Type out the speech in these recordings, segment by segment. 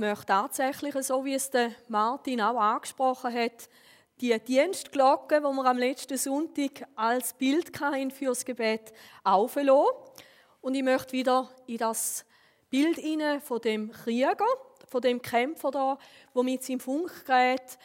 möchte tatsächlich, so wie es der Martin auch angesprochen hat, die Dienstglocke, die wir am letzten Sonntag als Bild hatten das Gebet, auflassen. Und ich möchte wieder in das Bild hinein von dem Krieger, von dem Kämpfer da, der mit seinem Funkgerät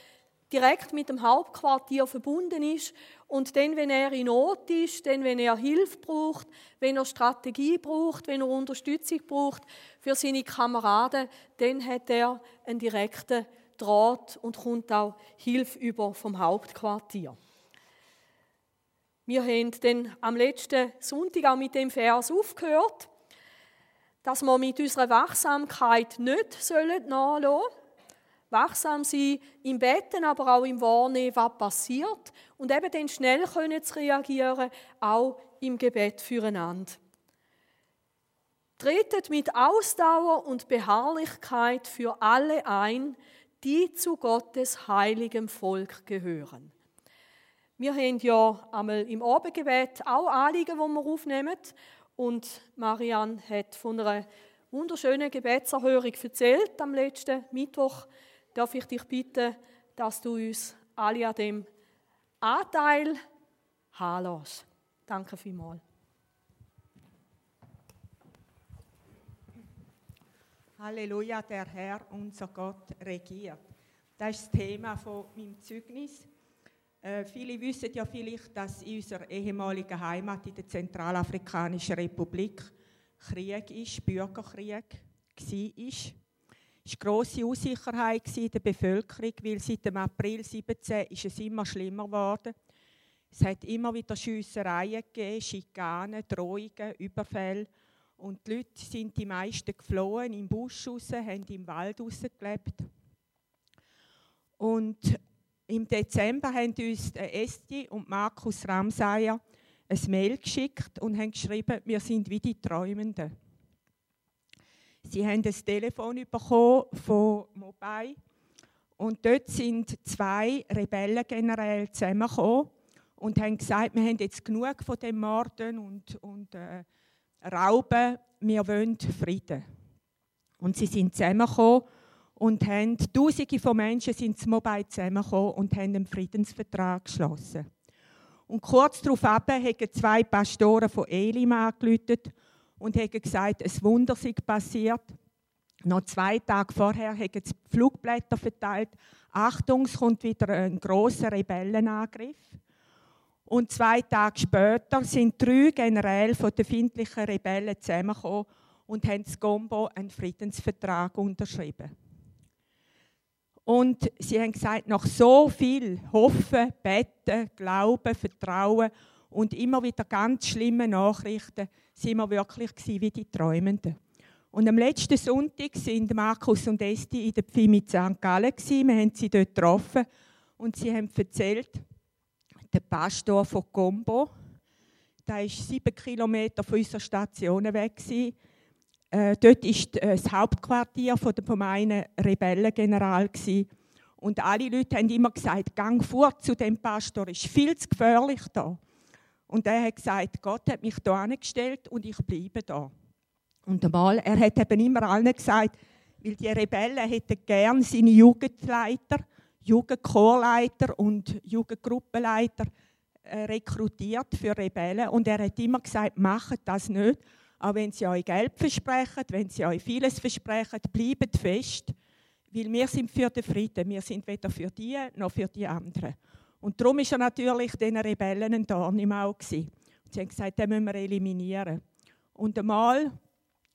direkt mit dem Hauptquartier verbunden ist und dann, wenn er in Not ist, dann, wenn er Hilfe braucht, wenn er Strategie braucht, wenn er Unterstützung braucht für seine Kameraden, dann hat er einen direkten Draht und kommt auch Hilfe über vom Hauptquartier. Wir haben dann am letzten Sonntag auch mit dem Vers aufgehört, dass wir mit unserer Wachsamkeit nicht nachlassen sollen. Wachsam sein im Betten, aber auch im Wahrnehmen, was passiert. Und eben dann schnell können zu reagieren, auch im Gebet füreinander. Tretet mit Ausdauer und Beharrlichkeit für alle ein, die zu Gottes heiligem Volk gehören. Wir haben ja einmal im Abendgebet auch Anliegen, die wir aufnehmen. Und Marianne hat von einer wunderschönen Gebetserhörung erzählt am letzten Mittwoch. Darf ich dich bitten, dass du uns alle an dem Anteil haben lässt. Danke vielmals. Halleluja, der Herr, unser Gott, regiert. Das ist das Thema von meinem Zeugnis. Äh, viele wissen ja vielleicht, dass in unserer ehemaligen Heimat in der Zentralafrikanischen Republik Krieg ist, Bürgerkrieg war. Es war grosse Unsicherheit in der Bevölkerung, weil seit dem April 17 ist es immer schlimmer geworden. Es hat immer wieder Schiessereien gegeben, Schikanen, Drohungen, Überfälle. Und die Leute sind die meisten geflohen, im Busch raus, haben im Wald raus gelebt. Und im Dezember haben uns Esti und Markus Ramsayer ein Mail geschickt und haben geschrieben, wir sind wie die Träumenden. Sie haben das Telefon bekommen von Mobile und dort sind zwei Rebellengeneräle zusammengekommen und haben gesagt, wir haben jetzt genug von dem Morden und, und äh, Rauben, wir wollen Frieden. Und sie sind zusammengekommen und haben, Tausende von Menschen sind zum Mobile zusammengekommen und haben einen Friedensvertrag geschlossen. Und kurz darauf haben zwei Pastoren von Elim angerufen und haben gesagt, ein Wunder sei passiert. Noch zwei Tage vorher haben sie Flugblätter verteilt. Achtung, es kommt wieder ein großer Rebellenangriff. Und zwei Tage später sind drei Generäle von den findlichen Rebellen zusammengekommen und haben das Gombo einen Friedensvertrag unterschrieben. Und sie haben gesagt, nach so viel Hoffen, Beten, Glauben, Vertrauen und immer wieder ganz schlimmen Nachrichten sind wir wirklich wie die Träumenden. Und am letzten Sonntag sind Markus und Esti in der Pfimi St. Gallen. Wir haben sie dort getroffen und sie haben erzählt, der Pastor von Combo. Der war sieben Kilometer von unserer Station weg. Äh, dort war äh, das Hauptquartier von, der, von einem Rebellengeneral. Und alle Leute haben immer gesagt, gang fort zu dem Pastor, ist viel zu gefährlich da. Und er hat gesagt, Gott hat mich hier angestellt und ich bleibe da. Und einmal, er hat eben immer allen gesagt, weil die Rebellen hätten gern seine Jugendleiter Jugendchorleiter und Jugendgruppenleiter äh, rekrutiert für Rebellen. Und er hat immer gesagt, macht das nicht. Auch wenn sie euch Geld versprechen, wenn sie euch vieles versprechen, bleibt fest. Weil wir sind für den Frieden. Wir sind weder für die noch für die anderen. Und darum war er natürlich den Rebellen ein Dorn im Auge. Sie haben gesagt, den müssen wir eliminieren. Und einmal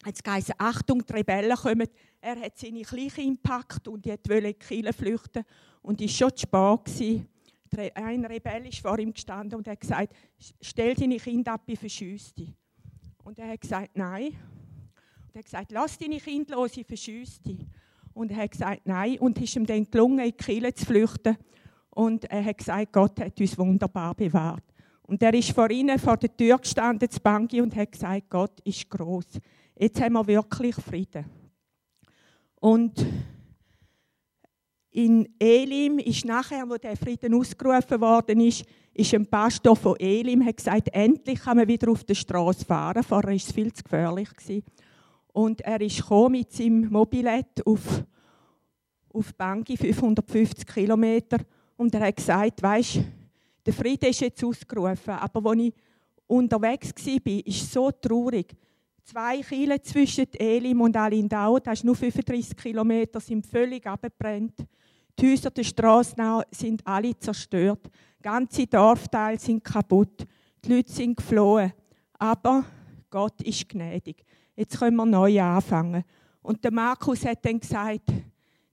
hat es geheißen, Achtung, die Rebellen kommen. Er hat seine Kleiche impackt und wollte in die Kirche flüchten. Und es war schon zu spät. Ein Rebell ist vor ihm gestanden und hat gesagt, stell deine Kinder ab, ich verschüsse dich. Und er hat gesagt, nein. Und er hat gesagt, lass deine Kinder los, ich verschüsse dich. Und er hat gesagt, nein. Und es ist ihm dann gelungen, in die Kirche zu flüchten. Und er hat gesagt, Gott hat uns wunderbar bewahrt. Und er ist vor ihnen vor der Tür gestanden, zu Bangi, und hat gesagt, Gott ist groß. Jetzt haben wir wirklich Frieden. Und in Elim ist nachher, wo der Frieden ausgerufen worden ist, ist ein Pastor von Elim hat gesagt, endlich kann man wieder auf der Straße fahren. Vorher war es viel zu gefährlich. Und er ist mit seinem Mobilett auf, auf Bangi 550 Kilometer und er hat gesagt, weißt, der Friede ist jetzt ausgerufen, aber als ich unterwegs war, ist so traurig. Zwei Kiele zwischen Elim und Alindau, das ist nur 35 Kilometer, sind völlig abgebrannt. Die Häuser der Straße sind alle zerstört. Ganze Dorfteile sind kaputt. Die Leute sind geflohen. Aber Gott ist gnädig. Jetzt können wir neu anfangen. Und der Markus hat dann gesagt,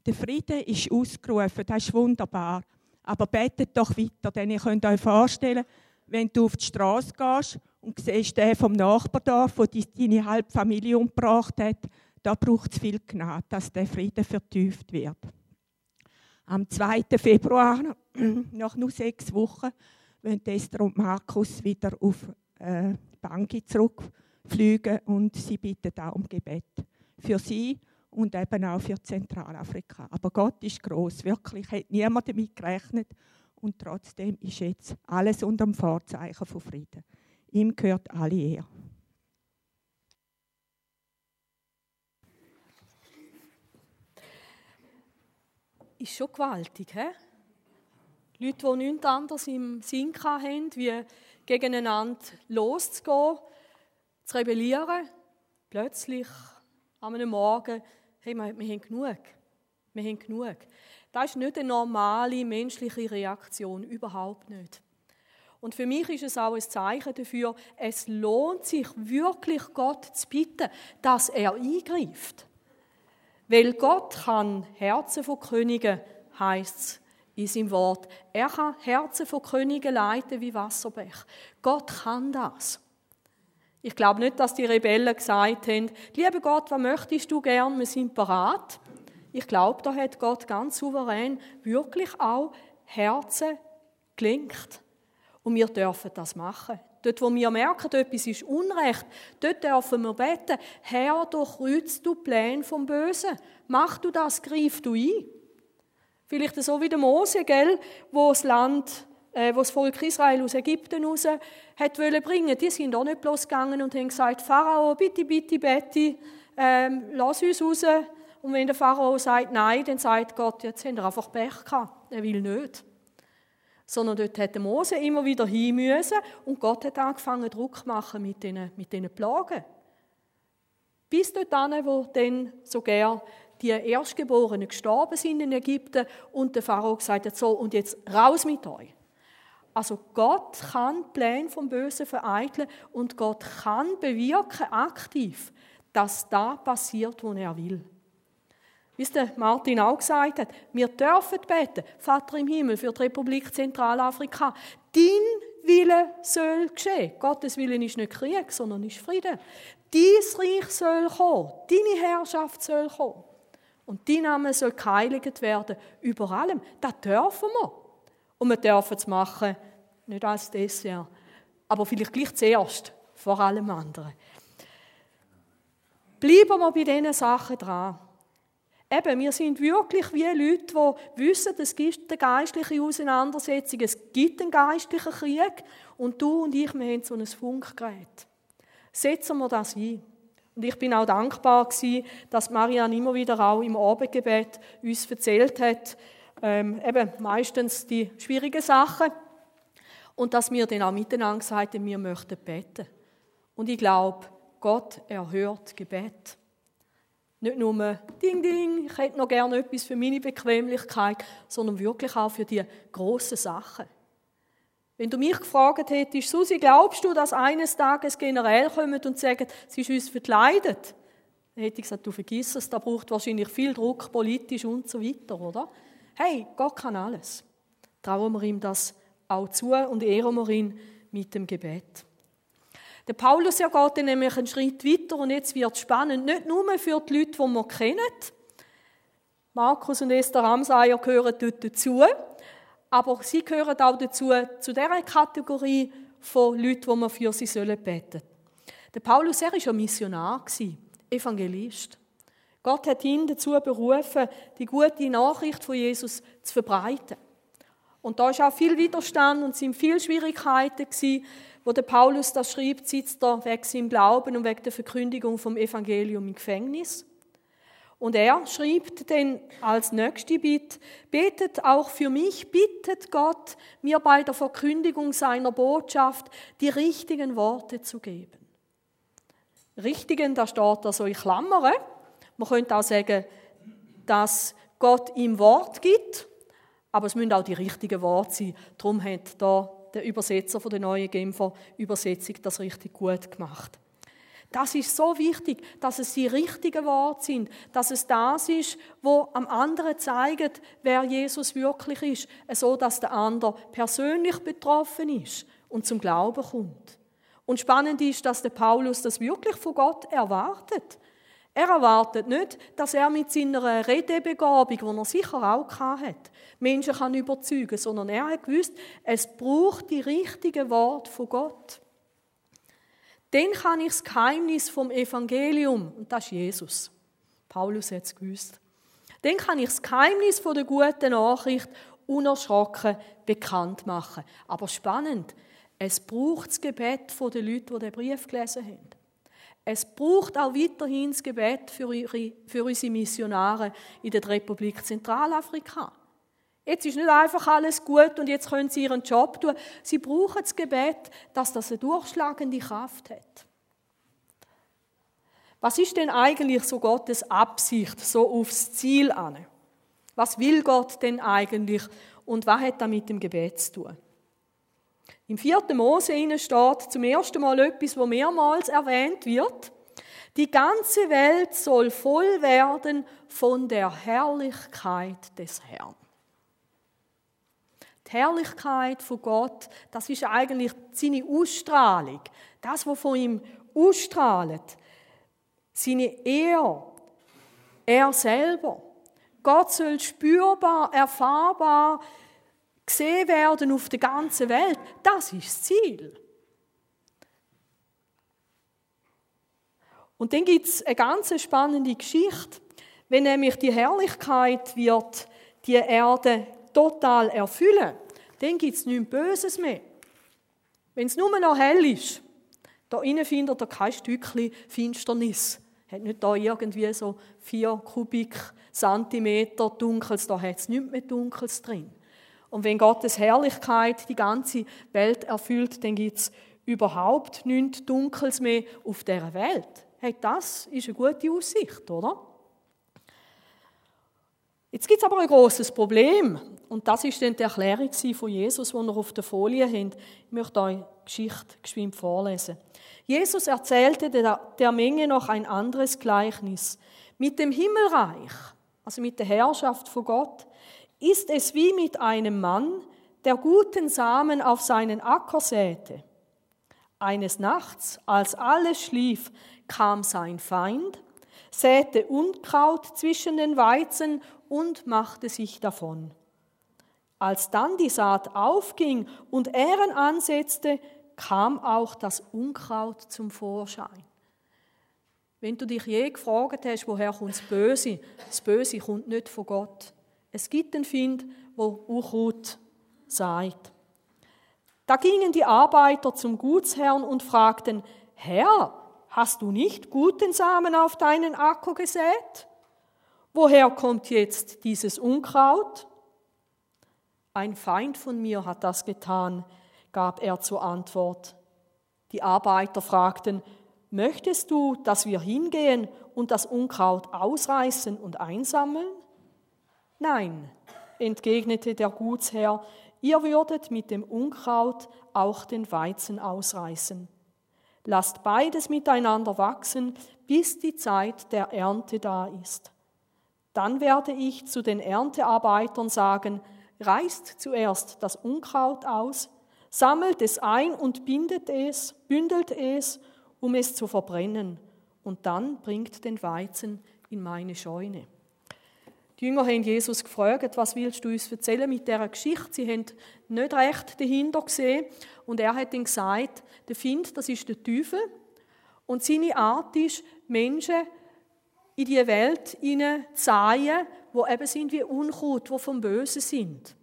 der Friede ist ausgerufen, das ist wunderbar. Aber betet doch weiter, denn ihr könnt euch vorstellen, wenn du auf die Straße gehst und siehst den vom Nachbardorf, der deine halbe Familie umgebracht hat, da braucht es viel Gnade, dass der Friede vertieft wird. Am 2. Februar, nach nur sechs Wochen, wollen Esther und Markus wieder auf äh, Bangi zurückfliegen und sie bitten auch um Gebet für sie und eben auch für Zentralafrika. Aber Gott ist groß, wirklich, hat niemand damit gerechnet und trotzdem ist jetzt alles unter dem Vorzeichen von Frieden. Ihm gehört alle Ehre. Ist schon gewaltig, hä? Leute, die nichts anderes im Sinn haben, wie gegeneinander loszugehen, zu rebellieren, plötzlich an einem Morgen, hey, wir, wir haben genug. Wir haben genug. Das ist nicht eine normale menschliche Reaktion, überhaupt nicht. Und für mich ist es auch ein Zeichen dafür, es lohnt sich wirklich Gott zu bitten, dass er eingreift. Weil Gott kann Herzen von Königen, heißt es in seinem Wort. Er kann Herzen von Königen leiten wie Wasserbech. Gott kann das. Ich glaube nicht, dass die Rebellen gesagt haben, lieber Gott, was möchtest du gern, wir sind parat. Ich glaube, da hat Gott ganz souverän wirklich auch Herzen gelenkt. Und wir dürfen das machen. Dort, wo wir merken, etwas ist Unrecht, dort dürfen wir beten, Herr, durchkreuzt du Pläne vom Bösen. Mach du das, greif du ein. Vielleicht so wie der Mose, gell, wo das Land äh, wo das Volk Israel aus Ägypten raus hat wollen bringen, die sind auch nicht bloß gegangen und haben gesagt, Pharao, bitte, bitte, bitte, ähm, lass uns raus. Und wenn der Pharao sagt Nein, dann sagt Gott, jetzt haben wir einfach Pech gehabt, er will nicht. Sondern dort hat Mose immer wieder hin müssen und Gott hat angefangen, Druck zu machen mit diesen, mit diesen Plagen. Bis dort an, wo dann sogar die Erstgeborenen gestorben sind in Ägypten und der Pharao gesagt hat, so, und jetzt raus mit euch. Also Gott kann Pläne vom Bösen vereiteln und Gott kann bewirken aktiv, dass da passiert, wo er will. Wie es der Martin auch gesagt hat, wir dürfen beten, Vater im Himmel, für die Republik Zentralafrika. Dein Wille soll geschehen. Gottes Wille ist nicht Krieg, sondern ist Frieden. Dein Reich soll kommen, deine Herrschaft soll kommen. Und dein Name soll geheiligt werden über allem. Das dürfen wir. Und wir dürfen es machen, nicht als Dessert, aber vielleicht gleich zuerst, vor allem anderen. Bleiben wir bei diesen Sachen dran. Eben, wir sind wirklich wie Leute, die wissen, es gibt eine geistliche Auseinandersetzung, es gibt einen geistlichen Krieg und du und ich, wir haben so ein Funkgerät. Setzen wir das ein. Und ich bin auch dankbar gewesen, dass Marianne immer wieder auch im Abendgebet uns erzählt hat, ähm, eben meistens die schwierigen Sachen, und dass wir dann auch miteinander gesagt haben, wir möchten beten. Und ich glaube, Gott erhört Gebet. Nicht nur Ding, Ding, ich hätte noch gerne etwas für meine Bequemlichkeit, sondern wirklich auch für die grossen Sachen. Wenn du mich gefragt hättest, Susi, glaubst du, dass eines Tages generell kommen und sagen, sie ist uns verkleidet? Dann hätte ich gesagt, du vergiss es, da braucht wahrscheinlich viel Druck, politisch und so weiter, oder? Hey, Gott kann alles. Trauen wir ihm das auch zu und ehren wir ihn mit dem Gebet. Der Paulus ja geht dann nämlich einen Schritt weiter und jetzt wird es spannend, nicht nur für die Leute, die wir kennen. Markus und Esther Ramsayer gehören dort dazu, aber sie gehören auch dazu, zu der Kategorie von Leuten, die wir für sie sollen beten Der Paulus, er war ja Missionar, Evangelist. Gott hat ihn dazu berufen, die gute Nachricht von Jesus zu verbreiten. Und da war auch viel Widerstand und sind viele Schwierigkeiten gewesen, wo der Paulus das schreibt, sitzt er wegen seinem Glauben und wegen der Verkündigung vom Evangelium im Gefängnis. Und er schreibt denn als nächste Bitte, betet auch für mich, bittet Gott, mir bei der Verkündigung seiner Botschaft die richtigen Worte zu geben. Richtigen, da steht da so in Klammern. Man könnte auch sagen, dass Gott ihm Wort gibt, aber es müssen auch die richtigen Worte sein. Darum hat da der Übersetzer von der neuen Genfer Übersetzung das richtig gut gemacht. Das ist so wichtig, dass es die richtigen Worte sind, dass es das ist, wo am anderen zeigt, wer Jesus wirklich ist, so dass der andere persönlich betroffen ist und zum Glauben kommt. Und spannend ist, dass der Paulus das wirklich von Gott erwartet. Er erwartet nicht, dass er mit seiner Redebegabung, die er sicher auch hat, Menschen kann überzeugen, sondern er hat gewusst, es braucht die richtigen Worte von Gott. Dann kann ich das Geheimnis vom Evangelium, und das ist Jesus. Paulus hat es gewusst. Dann kann ich das Geheimnis der guten Nachricht unerschrocken bekannt machen. Aber spannend, es braucht das Gebet der Leute, die den Brief gelesen haben. Es braucht auch weiterhin das Gebet für, für unsere Missionare in der Republik Zentralafrika. Jetzt ist nicht einfach alles gut und jetzt können sie ihren Job tun. Sie brauchen das Gebet, dass das eine durchschlagende Kraft hat. Was ist denn eigentlich so Gottes Absicht, so aufs Ziel an? Was will Gott denn eigentlich und was hat das mit dem Gebet zu tun? Im vierten Mose steht zum ersten Mal etwas, wo mehrmals erwähnt wird. Die ganze Welt soll voll werden von der Herrlichkeit des Herrn. Die Herrlichkeit von Gott, das ist eigentlich seine Ausstrahlung. Das, was von ihm ausstrahlt. Seine Ehr. Er selber. Gott soll spürbar, erfahrbar gesehen werden auf der ganzen Welt. Das ist das Ziel. Und dann gibt es eine ganz spannende Geschichte. Wenn nämlich die Herrlichkeit wird die Erde total erfüllen, dann gibt es nichts Böses mehr. Wenn es nur noch hell ist, da innen findet ihr kein Stückchen Finsternis. Hat nicht da irgendwie so vier Kubik Zentimeter Dunkels, da hat es nichts mehr Dunkels drin. Und wenn Gottes Herrlichkeit die ganze Welt erfüllt, dann gibt es überhaupt nichts Dunkels mehr auf der Welt. Hey, das ist eine gute Aussicht, oder? Jetzt gibt es aber ein großes Problem. Und das ist dann die Erklärung von Jesus, die wir auf der Folie haben. Ich möchte euch die Geschichte geschwind vorlesen. Jesus erzählte der Menge noch ein anderes Gleichnis. Mit dem Himmelreich, also mit der Herrschaft von Gott, ist es wie mit einem Mann, der guten Samen auf seinen Acker säte. Eines Nachts, als alles schlief, kam sein Feind, säte Unkraut zwischen den Weizen und machte sich davon. Als dann die Saat aufging und Ähren ansetzte, kam auch das Unkraut zum Vorschein. Wenn du dich je gefragt hast, woher kommt das Böse, das Böse kommt nicht von Gott. Es gibt einen Find, wo Unkraut sagt. Da gingen die Arbeiter zum Gutsherrn und fragten, Herr, hast du nicht guten Samen auf deinen Acker gesät? Woher kommt jetzt dieses Unkraut? Ein Feind von mir hat das getan, gab er zur Antwort. Die Arbeiter fragten, möchtest du, dass wir hingehen und das Unkraut ausreißen und einsammeln? Nein, entgegnete der Gutsherr, ihr würdet mit dem Unkraut auch den Weizen ausreißen. Lasst beides miteinander wachsen, bis die Zeit der Ernte da ist. Dann werde ich zu den Erntearbeitern sagen, reißt zuerst das Unkraut aus, sammelt es ein und bindet es, bündelt es, um es zu verbrennen, und dann bringt den Weizen in meine Scheune. Die Jünger haben Jesus gefragt, was willst du uns erzählen mit dieser Geschichte? Sie haben nicht recht dahinter gesehen. Und er hat ihnen gesagt, der Find, das ist der Teufel. Und seine Art ist, Menschen in die Welt hineinzusehen, wo eben sind wie Unkraut, die vom Bösen sind.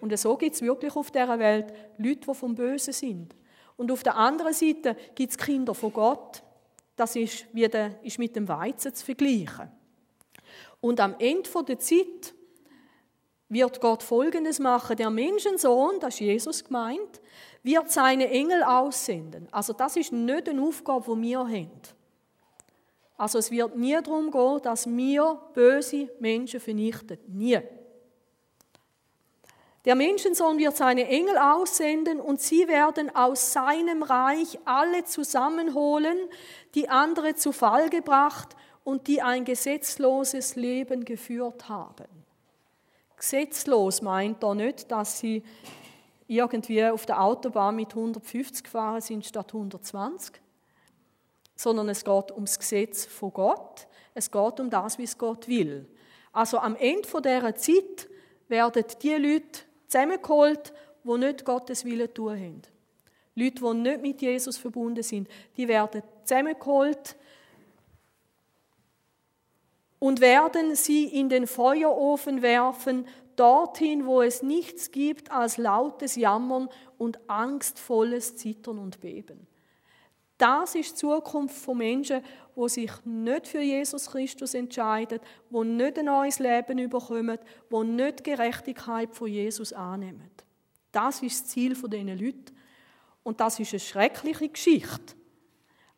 Und so gibt es wirklich auf dieser Welt Leute, die vom Bösen sind. Und auf der anderen Seite gibt es Kinder von Gott. Das ist, wie der, ist mit dem Weizen zu vergleichen. Und am Ende der Zeit wird Gott Folgendes machen. Der Menschensohn, das ist Jesus gemeint, wird seine Engel aussenden. Also das ist nicht eine Aufgabe, die wir haben. Also es wird nie darum gehen, dass wir böse Menschen vernichten. Nie. Der Menschensohn wird seine Engel aussenden und sie werden aus seinem Reich alle zusammenholen, die andere zu Fall gebracht und die ein gesetzloses Leben geführt haben. Gesetzlos meint er nicht, dass sie irgendwie auf der Autobahn mit 150 gefahren sind statt 120, sondern es geht ums Gesetz von Gott. Es geht um das, wie es Gott will. Also am Ende dieser Zeit werden die Leute zusammengeholt, die nicht Gottes Willen tun haben. Leute, die nicht mit Jesus verbunden sind, die werden zusammengeholt und werden sie in den Feuerofen werfen, dorthin, wo es nichts gibt als lautes Jammern und angstvolles Zittern und Beben. Das ist die Zukunft von Menschen, die sich nicht für Jesus Christus entscheiden, die nicht ein neues Leben überkommen, die nicht die Gerechtigkeit von Jesus annehmen. Das ist das Ziel dieser Leute. Und das ist eine schreckliche Geschichte.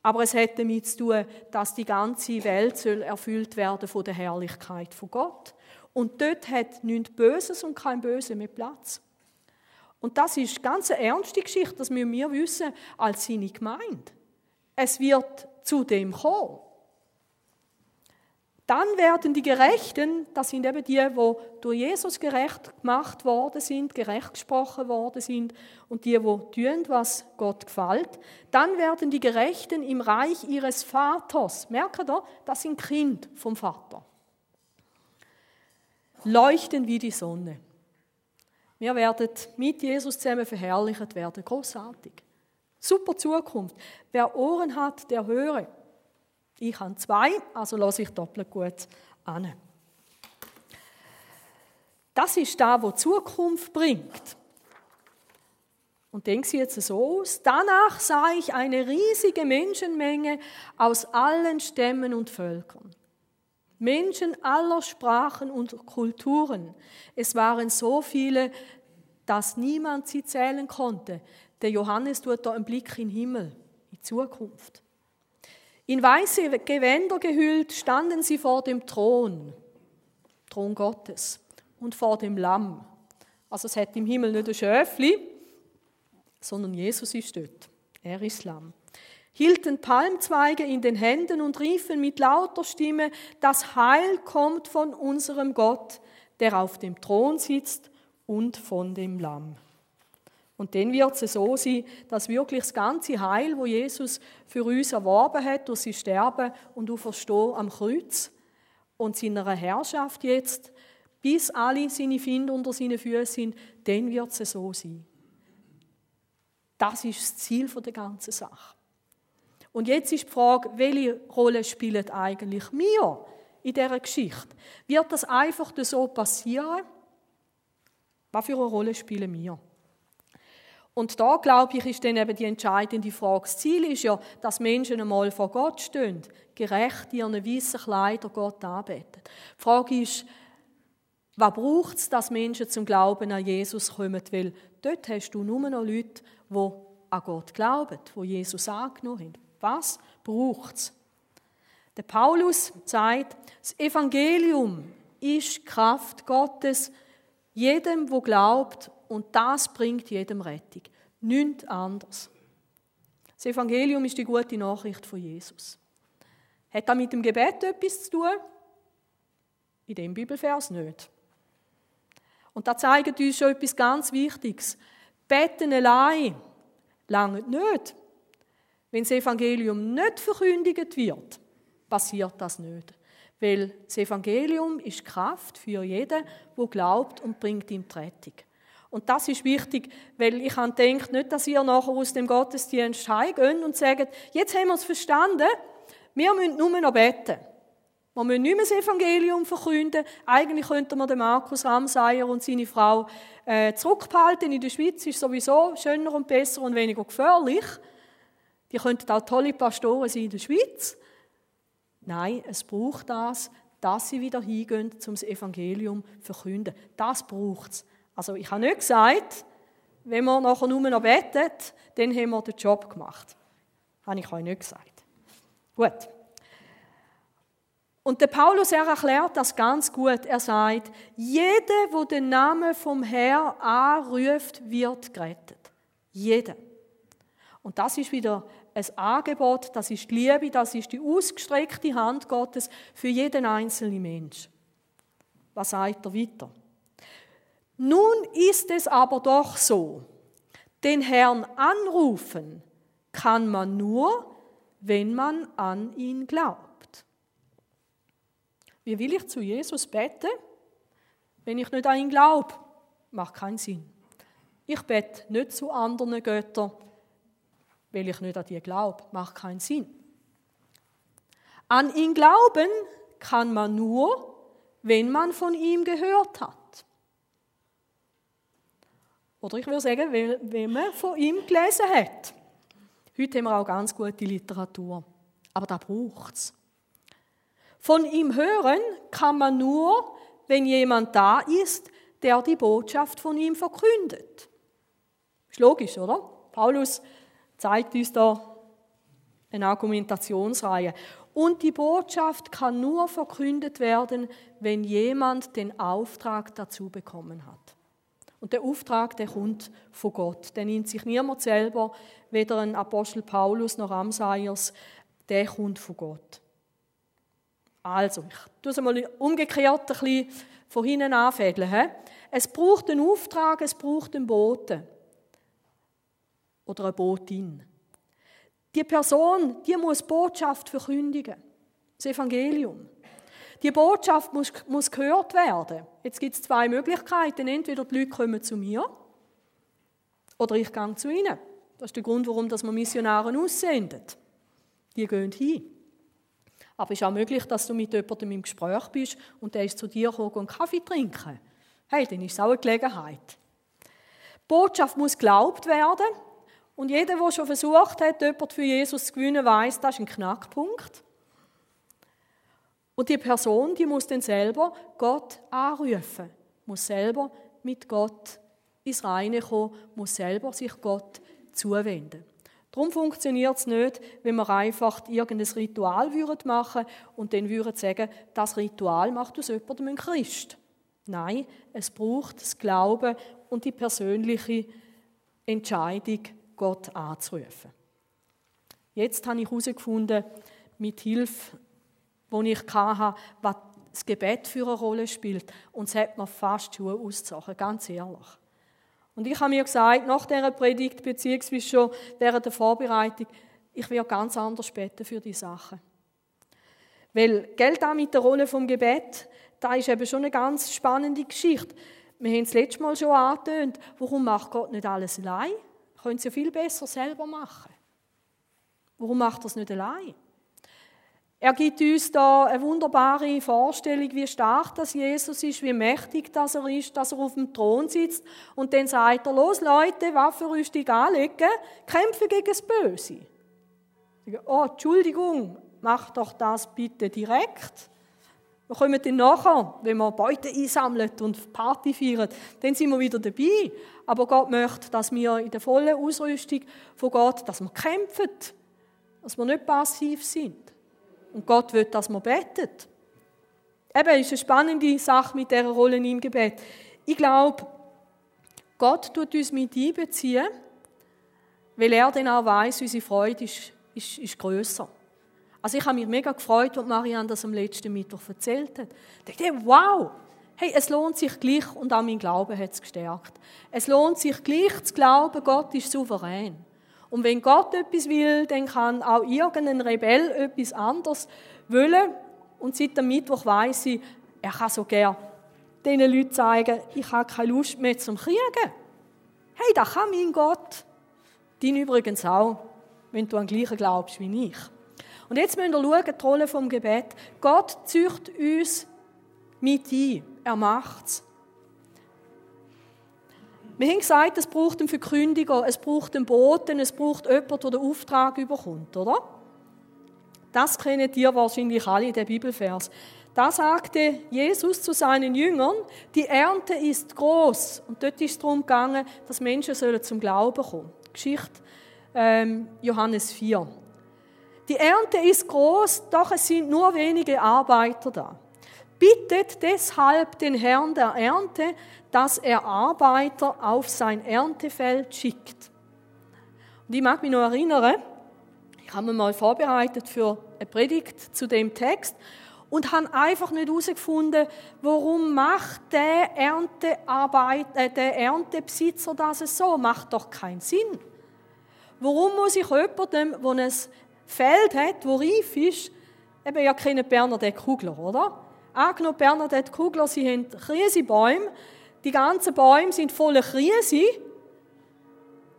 Aber es hat damit zu tun, dass die ganze Welt erfüllt werden von der Herrlichkeit von Gott. Und dort hat nichts Böses und kein Böse mehr Platz. Und das ist eine ganz ernste Geschichte, das müssen wir wissen als seine Gemeinde. Es wird zu dem kommen. Dann werden die Gerechten, das sind eben die, die durch Jesus gerecht gemacht worden sind, gerecht gesprochen worden sind und die, die tun, was Gott gefällt, dann werden die Gerechten im Reich ihres Vaters, merken ihr, das sind Kind vom Vater, leuchten wie die Sonne. Wir werden mit Jesus zusammen verherrlicht werden, großartig. Super Zukunft. Wer Ohren hat, der höre. Ich habe zwei, also lasse ich doppelt gut an. Das ist da, wo Zukunft bringt. Und denk sie jetzt so aus. Danach sah ich eine riesige Menschenmenge aus allen Stämmen und Völkern. Menschen aller Sprachen und Kulturen. Es waren so viele, dass niemand sie zählen konnte. Der Johannes tut da einen Blick in den Himmel, in die Zukunft. In weiße Gewänder gehüllt standen sie vor dem Thron, Thron Gottes, und vor dem Lamm. Also es hat im Himmel nicht ein Schöfli, sondern Jesus ist dort. Er ist Lamm. Hielten Palmzweige in den Händen und riefen mit lauter Stimme, das Heil kommt von unserem Gott, der auf dem Thron sitzt und von dem Lamm. Und dann wird es so sein, dass wirklich das ganze Heil, wo Jesus für uns erworben hat, durch sein Sterben und Auferstehen am Kreuz und seiner Herrschaft jetzt, bis alle seine Finder unter seinen Füßen sind, dann wird es so sein. Das ist das Ziel der ganzen Sache. Und jetzt ist die Frage, welche Rolle spielt eigentlich mir in dieser Geschichte? Wird das einfach so passieren? Was für eine Rolle spielen wir? Und da, glaube ich, ist dann eben die entscheidende Frage. Das Ziel ist ja, dass Menschen einmal vor Gott stehen, gerecht in ihren weißen Kleidern Gott anbeten. Die Frage ist, was braucht es, dass Menschen zum Glauben an Jesus kommen? Weil dort hast du nur noch Leute, die an Gott glauben, die Jesus angenommen haben. Was braucht es? Der Paulus sagt, das Evangelium ist Kraft Gottes jedem, wo glaubt und das bringt jedem Rettung. Nichts anderes. Das Evangelium ist die gute Nachricht von Jesus. Hat das mit dem Gebet etwas zu tun? In dem Bibelvers nicht. Und da zeigt uns schon etwas ganz Wichtiges. Betten allein lange nicht. Wenn das Evangelium nicht verkündigt wird, passiert das nicht. Weil das Evangelium ist Kraft für jeden, der glaubt und bringt ihm die Rettung. Und das ist wichtig, weil ich habe gedacht, nicht, dass ihr nachher aus dem Gottesdienst heimgeht und sagt, jetzt haben wir es verstanden, wir müssen nur noch beten. Wir müssen nicht mehr das Evangelium verkünden. Eigentlich könnte man den Markus Ramsayer und seine Frau äh, zurückbehalten. In der Schweiz ist sowieso schöner und besser und weniger gefährlich. Die könnten auch tolle Pastoren sein in der Schweiz. Nein, es braucht das, dass sie wieder hingehen, zum das Evangelium zu verkünden. Das braucht es. Also ich habe nicht gesagt, wenn wir nachher nur noch beten, dann haben wir den Job gemacht. Habe ich euch nicht gesagt. Gut. Und der Paulus er erklärt das ganz gut. Er sagt, jeder, wo den Namen vom Herr anruft, wird gerettet. Jeder. Und das ist wieder ein Angebot, das ist die Liebe, das ist die ausgestreckte Hand Gottes für jeden einzelnen Mensch. Was sagt er weiter? Nun ist es aber doch so, den Herrn anrufen kann man nur, wenn man an ihn glaubt. Wie will ich zu Jesus beten, wenn ich nicht an ihn glaube? Macht keinen Sinn. Ich bete nicht zu anderen Göttern, weil ich nicht an die glaube. Macht keinen Sinn. An ihn glauben kann man nur, wenn man von ihm gehört hat. Oder ich würde sagen, wenn man von ihm gelesen hat. Heute haben wir auch ganz gute Literatur. Aber da braucht es. Von ihm hören kann man nur, wenn jemand da ist, der die Botschaft von ihm verkündet. Ist logisch, oder? Paulus zeigt uns da eine Argumentationsreihe. Und die Botschaft kann nur verkündet werden, wenn jemand den Auftrag dazu bekommen hat. Und der Auftrag, der kommt von Gott. Der nimmt sich niemand selber, weder ein Apostel Paulus noch Amsaiers, der kommt von Gott. Also, ich tue es mal umgekehrt ein bisschen von hinten anfädeln. Es braucht einen Auftrag, es braucht einen Boten. Oder eine Botin. Die Person, die muss Botschaft verkündigen. Das Evangelium. Die Botschaft muss, muss gehört werden. Jetzt gibt es zwei Möglichkeiten. Entweder die Leute kommen zu mir oder ich gehe zu ihnen. Das ist der Grund, warum wir Missionare aussendet. Die gehen hin. Aber es ist auch möglich, dass du mit jemandem im Gespräch bist und der ist zu dir gekommen und Kaffee trinken. Hey, dann ist es auch eine Gelegenheit. Die Botschaft muss geglaubt werden. Und jeder, der schon versucht hat, jemanden für Jesus zu gewinnen, weiß, das ist ein Knackpunkt. Und die Person, die muss dann selber Gott anrufen, muss selber mit Gott ins Reine kommen, muss selber sich Gott zuwenden. Darum funktioniert es nicht, wenn wir einfach irgendein Ritual machen würden und dann würden sagen, das Ritual macht aus jemandem einen Christ. Nein, es braucht das Glauben und die persönliche Entscheidung, Gott anzurufen. Jetzt habe ich herausgefunden, mit Hilfe wo ich hatte, was das Gebet für eine Rolle spielt. Und es hat mir fast Schuhe ausgezogen, ganz ehrlich. Und ich habe mir gesagt, nach dieser Predigt, beziehungsweise schon während der Vorbereitung, ich werde ganz anders beten für die Sachen. Weil Geld auch mit der Rolle vom Gebet, da ist eben schon eine ganz spannende Geschichte. Wir haben es letztes Mal schon angetönt, warum macht Gott nicht alles allein? Können Sie ja viel besser selber machen. Warum macht er es nicht allein? Er gibt uns da eine wunderbare Vorstellung, wie stark das Jesus ist, wie mächtig das er ist, dass er auf dem Thron sitzt. Und dann sagt er, los Leute, Waffenrüstung anlegen, kämpfen gegen das Böse. Oh, Entschuldigung, mach doch das bitte direkt. Wir kommen dann nachher, wenn wir Beute einsammeln und Party feiern, dann sind wir wieder dabei. Aber Gott möchte, dass wir in der vollen Ausrüstung von Gott, dass wir kämpfen, dass wir nicht passiv sind. Und Gott will, dass man betet. Eben, ist eine spannende Sache mit dieser Rolle im Gebet. Ich glaube, Gott tut uns mit einbeziehen, weil er dann auch weiss, unsere Freude ist, ist, ist grösser. Also ich habe mich mega gefreut, als Marianne das am letzten Mittwoch erzählt hat. Ich dachte, wow, hey, es lohnt sich gleich, und auch mein Glaube hat es gestärkt. Es lohnt sich gleich zu glauben, Gott ist souverän. Und wenn Gott etwas will, dann kann auch irgendein Rebell etwas anderes wollen. Und seit dem Mittwoch weiss ich, er kann so gerne diesen Leuten zeigen, ich habe keine Lust mehr zum Kriegen. Hey, das kann mein Gott. Dein übrigens auch, wenn du an den gleichen glaubst wie ich. Und jetzt müssen wir schauen, die Rolle vom Gebet. Gott zücht uns mit ein. Er macht es. Wir haben gesagt, es braucht einen Verkündiger, es braucht einen Boten, es braucht jemanden, der den Auftrag überkommt, oder? Das kennen ihr wahrscheinlich alle, in den Bibelvers. Da sagte Jesus zu seinen Jüngern, die Ernte ist groß. Und dort ist es darum gegangen, dass Menschen sollen zum Glauben kommen. Geschichte ähm, Johannes 4. Die Ernte ist groß, doch es sind nur wenige Arbeiter da. Bittet deshalb den Herrn der Ernte, dass er Arbeiter auf sein Erntefeld schickt. Und ich mag mich noch erinnern, ich habe mir mal vorbereitet für eine Predigt zu dem Text und habe einfach nicht herausgefunden, warum macht der, Erntearbeit, äh, der Erntebesitzer das so? Macht doch keinen Sinn. Warum muss ich jemandem, der ein Feld hat, wo reif ist, eben ja keine Bernadette Kugler, oder? Angenommen, Bernadette Kugler, sie haben Kriesebäume, die ganzen Bäume sind voller Krise.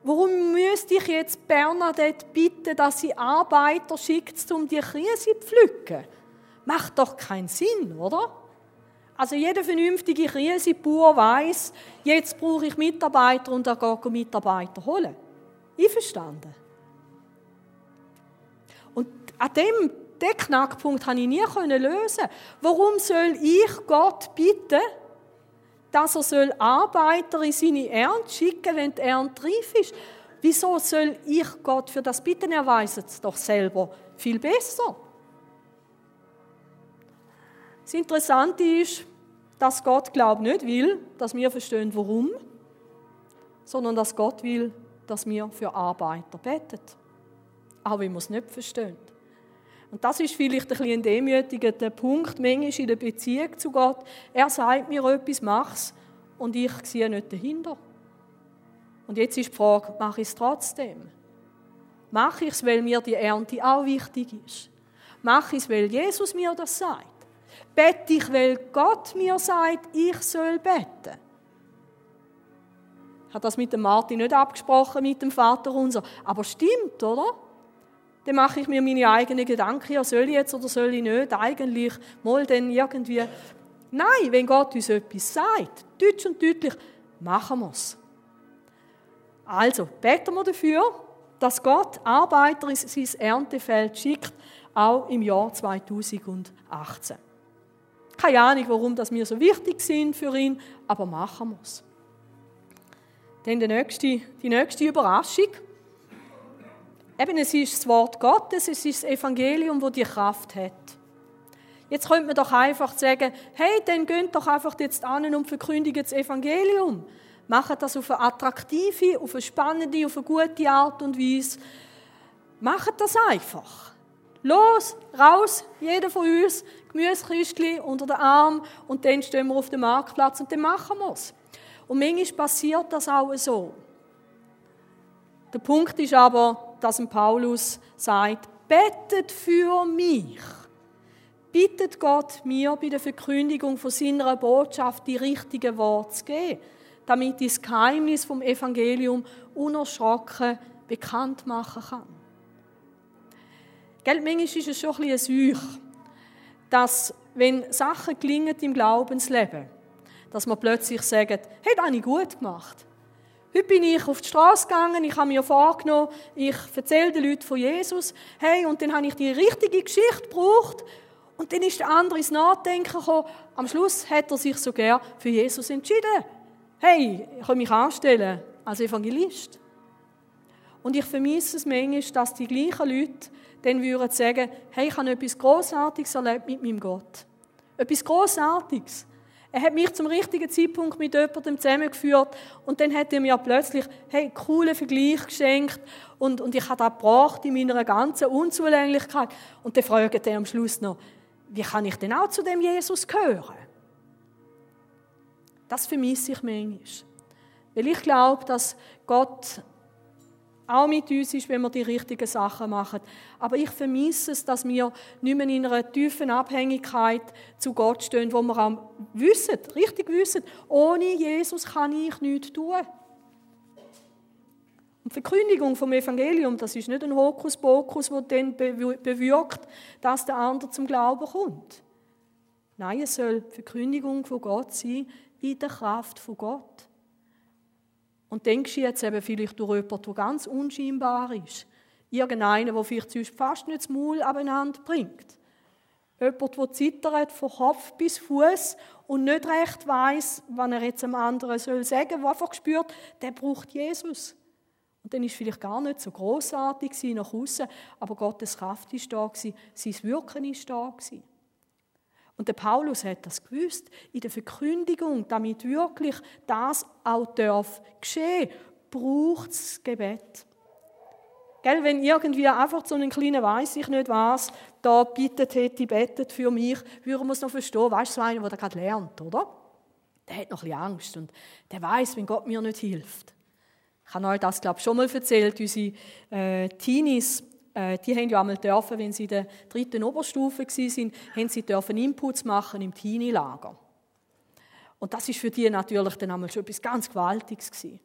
Warum müsste ich jetzt Bernadette bitten, dass sie Arbeiter schickt, um die Krise zu pflücken? Macht doch keinen Sinn, oder? Also jeder vernünftige Krisebauer weiß, jetzt brauche ich Mitarbeiter und er geht Mitarbeiter holen. Einverstanden? Und an dem den Knackpunkt habe ich nie lösen. Warum soll ich Gott bitten, dass er soll Arbeiter in seine Ernte schicken, wenn die Ernte reif ist? Wieso soll ich Gott für das bitten? Er weiß es doch selber viel besser. Das Interessante ist, dass Gott glaubt nicht will, dass wir verstehen, warum, sondern dass Gott will, dass wir für Arbeiter beten. Auch wenn wir es nicht verstehen. Und das ist vielleicht ein, ein demütigender Punkt, manchmal in der Beziehung zu Gott. Er sagt mir etwas, mach's, und ich sehe nicht dahinter. Und jetzt ist die Frage, mache ich es trotzdem? Mache ich es, weil mir die Ernte auch wichtig ist? Mache ich es, weil Jesus mir das sagt? Bete ich, weil Gott mir sagt, ich soll beten? Ich habe das mit dem Martin nicht abgesprochen, mit dem Vater unser. Aber stimmt, oder? Dann mache ich mir meine eigenen Gedanken, ja, soll ich jetzt oder soll ich nicht? Eigentlich mal dann irgendwie. Nein, wenn Gott uns etwas sagt, deutsch und deutlich, machen wir es. Also, beten wir dafür, dass Gott Arbeiter in sein Erntefeld schickt, auch im Jahr 2018. Keine Ahnung, warum das mir so wichtig sind für ihn, aber machen wir es. Dann die nächste, die nächste Überraschung. Eben, es ist das Wort Gottes, es ist das Evangelium, wo die Kraft hat. Jetzt könnte man doch einfach sagen, hey, dann geht doch einfach jetzt an und verkündigt das Evangelium. Macht das auf eine attraktive, auf eine spannende, auf eine gute Art und Weise. Macht das einfach. Los, raus, jeder von uns, Gemüsekistchen unter den Arm und dann stehen wir auf dem Marktplatz und dann machen wir es. Und manchmal passiert das auch so. Der Punkt ist aber, dass Paulus sagt, betet für mich. Bittet Gott mir bei der Verkündigung von seiner Botschaft die richtigen Worte zu geben, damit ich das Geheimnis vom Evangelium unerschrocken bekannt machen kann. Gell, manchmal ist es schon ein bisschen Seuch, dass, wenn Sachen gelingen im Glaubensleben, dass man plötzlich sagt, hey, das habe ich gut gemacht. Heute bin ich auf die Straße gegangen, ich habe mir vorgenommen, ich erzähle den Leuten von Jesus. Hey, und dann habe ich die richtige Geschichte gebraucht und dann ist der andere ins Nachdenken gekommen. Am Schluss hat er sich sogar für Jesus entschieden. Hey, ich kann mich anstellen als Evangelist. Und ich vermisse es manchmal, dass die gleichen Leute dann würden sagen, hey, ich habe etwas Großartiges erlebt mit meinem Gott. Etwas Großartiges. Er hat mich zum richtigen Zeitpunkt mit jemandem zusammengeführt und dann hat er mir plötzlich, hey, coolen Vergleich geschenkt und, und ich habe das gebracht in meiner ganzen Unzulänglichkeit. Und dann fragt er am Schluss noch, wie kann ich denn auch zu dem Jesus gehören? Das vermisse ich manchmal. Weil ich glaube, dass Gott auch mit uns ist, wenn wir die richtigen Sachen machen. Aber ich vermisse es, dass wir nicht mehr in einer tiefen Abhängigkeit zu Gott stehen, wo wir auch wissen, richtig wissen, ohne Jesus kann ich nichts tun. Und die Verkündigung vom Evangelium, das ist nicht ein Hokuspokus, der dann bewirkt, dass der andere zum Glauben kommt. Nein, es soll die Verkündigung von Gott sein, in der Kraft von Gott. Und dann geschieht es eben vielleicht durch jemanden, der ganz unscheinbar ist. Irgendeiner, der vielleicht sonst fast nicht das Maul abeinander bringt. Jemand, der zittert von Kopf bis Fuß und nicht recht weiß, wann er jetzt einem anderen soll sagen, der einfach spürt, der braucht Jesus. Und dann ist vielleicht gar nicht so großartig nach außen, aber Gottes Kraft ist da sein Wirken ist da. Und der Paulus hat das gewusst in der Verkündigung, damit wirklich das auch darf geschehen, braucht es Gebet. Gell, wenn irgendwie einfach so einen kleinen weiß ich nicht was da bittet hätte, bettet für mich, würde man es noch verstehen. Weißt du, so einer, der gerade lernt, oder? Der hat noch ein bisschen Angst und der weiß, wenn Gott mir nicht hilft. Ich habe euch das, glaube ich, schon mal erzählt. Unsere äh, Teenies, äh, die haben ja einmal dürfen, wenn sie in der dritten Oberstufe waren, haben sie dürfen Inputs machen im Teenie-Lager. Und das ist für die natürlich dann einmal schon etwas ganz Gewaltiges gewesen.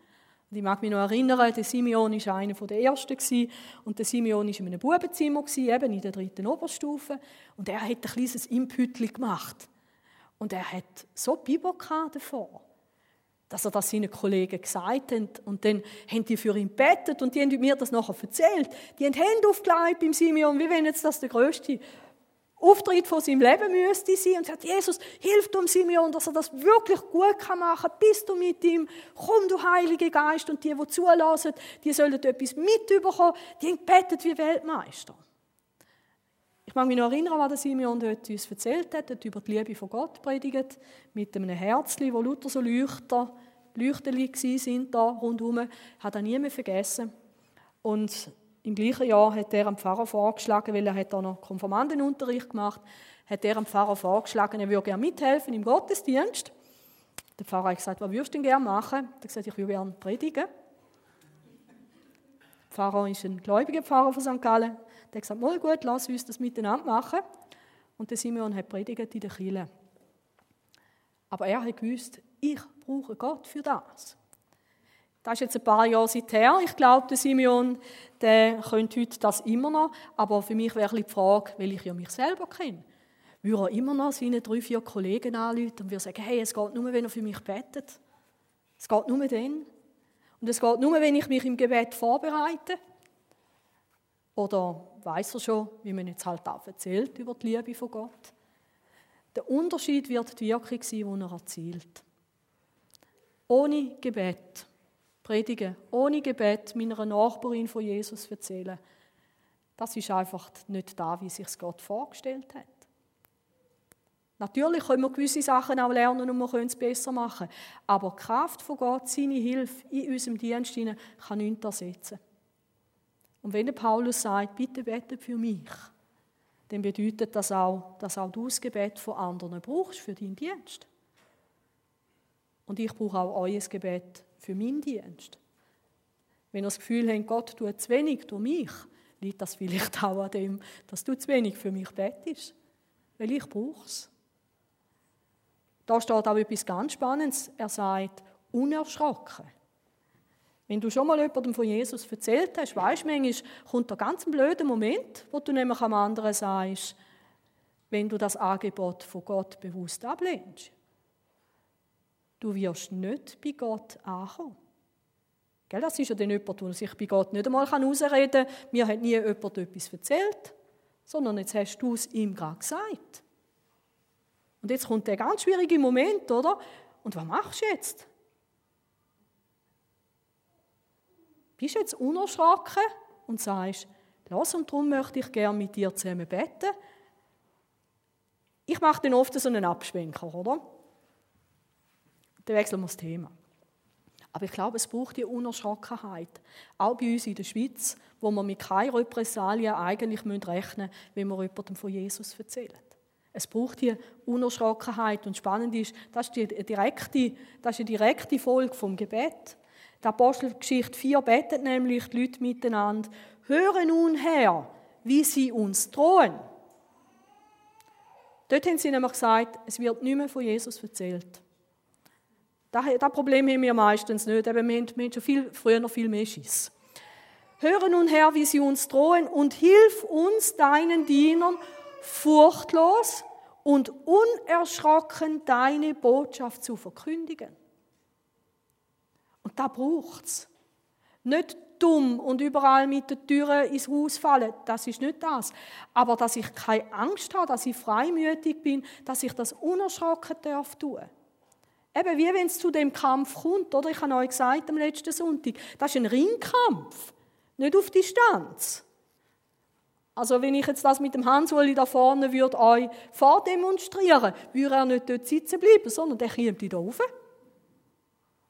Und ich mag mich noch erinnern, der Simeon war einer der Ersten. Und der Simeon war in einem Bubenzimmer, eben in der dritten Oberstufe. Und er hat ein kleines Impütli gemacht. Und er hat so Biber davor, dass er das seinen Kollegen gesagt hat. Und dann haben die für ihn bettet und die haben mir das nachher erzählt. Die haben Hände aufgelegt beim Simeon, wie wenn jetzt das der größte Auftritt von seinem Leben müsste sein und sagt, Jesus, hilf dem Simeon, dass er das wirklich gut machen kann. Bist du mit ihm? Komm, du Heilige Geist. Und die, die zulassen, die sollen etwas mitbekommen. Die haben gebetet wie Weltmeister. Ich mag mich noch erinnern, was der Simeon dort uns erzählt hat, dort über die Liebe von Gott predigt, mit einem Herzli, wo lauter so Leuchter, Leuchteli sind da rundherum, hat er nie mehr vergessen. Und im gleichen Jahr hat er dem Pfarrer vorgeschlagen, weil er hat auch noch Konformandenunterricht gemacht, hat er dem Pfarrer vorgeschlagen, er würde gerne mithelfen im Gottesdienst. Der Pfarrer hat gesagt, was würdest du denn gerne machen? Er hat gesagt, ich würde gerne predigen. Der Pfarrer ist ein gläubiger Pfarrer von St. Gallen. Der hat gesagt, mal gut, lass uns das miteinander machen. Und der Simeon hat predigt in der Kirche. Aber er hat gewusst, ich brauche Gott für das. Das ist jetzt ein paar Jahre seither. Ich glaube, der Simeon, der könnte heute das immer noch. Aber für mich wäre die Frage, weil ich ja mich selber kenne, würde er immer noch seine drei, vier Kollegen anrufen und würde sagen, hey, es geht nur, wenn er für mich betet. Es geht nur dann. Und es geht nur, wenn ich mich im Gebet vorbereite. Oder weiß er schon, wie man jetzt halt auch erzählt über die Liebe von Gott. Der Unterschied wird die Wirkung sein, die er erzielt. Ohne Gebet predigen, ohne Gebet meiner Nachbarin von Jesus erzählen, das ist einfach nicht da, wie sich Gott vorgestellt hat. Natürlich können wir gewisse Sachen auch lernen und wir können es besser machen. Aber die Kraft von Gott, seine Hilfe in unserem Dienst kann nichts ersetzen. Und wenn der Paulus sagt, bitte betet für mich, dann bedeutet das auch, dass auch du das Gebet von anderen brauchst für deinen Dienst. Und ich brauche auch euer Gebet für meinen Dienst. Wenn ihr das Gefühl habt, Gott tut zu wenig durch mich, liegt das vielleicht auch an dem, dass du zu wenig für mich betest. Weil ich brauche es. Da steht auch etwas ganz Spannendes. Er sagt, unerschrocken. Wenn du schon mal jemandem von Jesus erzählt hast, weißt du, manchmal kommt der ganz blöde Moment, wo du nämlich am anderen sagst, wenn du das Angebot von Gott bewusst ablehnst. Du wirst nicht bei Gott ankommen. Gell, das ist ja dann jemand, der sich bei Gott nicht einmal herausreden kann. Mir hat nie jemand etwas erzählt, sondern jetzt hast du es ihm gerade gesagt. Und jetzt kommt der ganz schwierige Moment, oder? Und was machst du jetzt? Bist jetzt unerschrocken und sagst, lass und darum möchte ich gerne mit dir zusammen beten? Ich mache dann oft so einen Abschwenker, oder? Dann wechseln wir das Thema. Aber ich glaube, es braucht die Unerschrockenheit. Auch bei uns in der Schweiz, wo wir mit keiner Repressalien eigentlich rechnen müssen, wenn wir jemandem von Jesus erzählen. Es braucht die Unerschrockenheit. Und spannend ist, das ist die direkte, das ist die direkte Folge vom Gebet. Die Apostelgeschichte 4 betet nämlich die Leute miteinander, höre nun her, wie sie uns drohen. Dort haben sie nämlich gesagt, es wird nicht mehr von Jesus erzählt. Das, Problem haben wir meistens nicht, haben, wir haben schon viel, früher noch viel mehr Schiss. Höre nun her, wie sie uns drohen und hilf uns, deinen Dienern, furchtlos und unerschrocken deine Botschaft zu verkündigen. Und da braucht es. Nicht dumm und überall mit den Türen ins Haus fallen. Das ist nicht das. Aber dass ich keine Angst habe, dass ich freimütig bin, dass ich das unerschrocken darf tun. Eben wie wenn es zu dem Kampf kommt, oder? Ich habe euch gesagt am letzten Sonntag, das ist ein Ringkampf, nicht auf Distanz. Also wenn ich jetzt das mit dem Hans-Uli da vorne würde euch vordemonstrieren, würde er nicht dort sitzen bleiben, sondern der kommt da rauf.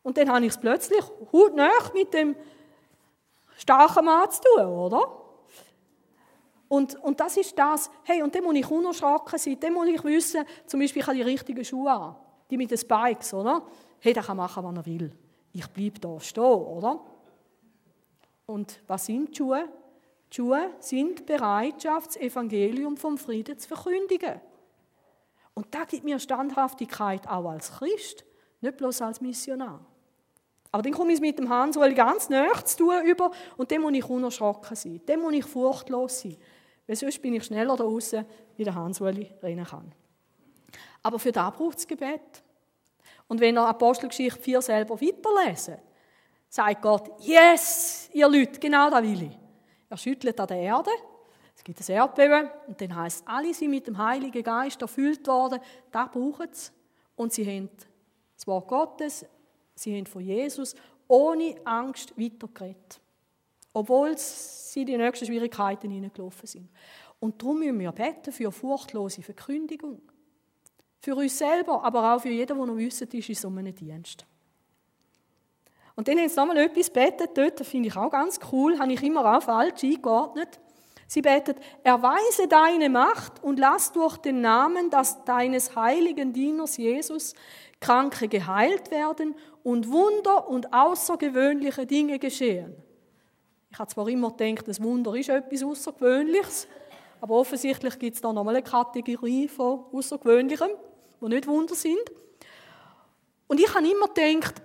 Und dann habe ich es plötzlich hautnah mit dem starken Mann zu tun, oder? Und, und das ist das, hey, und dann muss ich unerschrocken sein, dann muss ich wissen, zum Beispiel, ich habe die richtigen Schuhe an, die mit den Spikes, oder? Hey, der kann machen, was er will. Ich bleibe da stehen, oder? Und was sind die Schuhe? Die Schuhe sind Bereitschaft, das Evangelium vom Frieden zu verkündigen. Und da gibt mir Standhaftigkeit auch als Christ, nicht bloß als Missionar. Aber dann komme ich mit dem Hans Ueli ganz nahe zu tun über und dann muss ich unerschrocken sein. Dann muss ich furchtlos sein. Weil sonst bin ich schneller da draußen, wie der Hans Ueli rennen kann. Aber für das braucht es Gebet. Und wenn ihr Apostelgeschichte 4 selber weiterlesen, sagt Gott, yes, ihr Leute, genau das will ich. Er schüttelt an der Erde, es gibt ein Erdbeben und dann heißt alle sind mit dem Heiligen Geist erfüllt worden, da brauchen sie. Und sie haben das Wort Gottes, sie haben von Jesus ohne Angst weitergeredet. Obwohl sie die nächsten Schwierigkeiten hineingelaufen sind. Und darum müssen wir beten für furchtlose Verkündigung. Für uns selber, aber auch für jeden, der noch wissen ist in so einem Dienst. Und dann haben sie nochmal etwas betet dort, finde ich auch ganz cool, habe ich immer auch falsch eingeordnet. Sie betet, erweise deine Macht und lass durch den Namen dass deines heiligen Dieners Jesus Kranke geheilt werden und Wunder und außergewöhnliche Dinge geschehen. Ich habe zwar immer gedacht, das Wunder ist etwas Außergewöhnliches, aber offensichtlich gibt es da nochmal eine Kategorie von Außergewöhnlichem, die nicht Wunder sind. Und ich habe immer gedacht,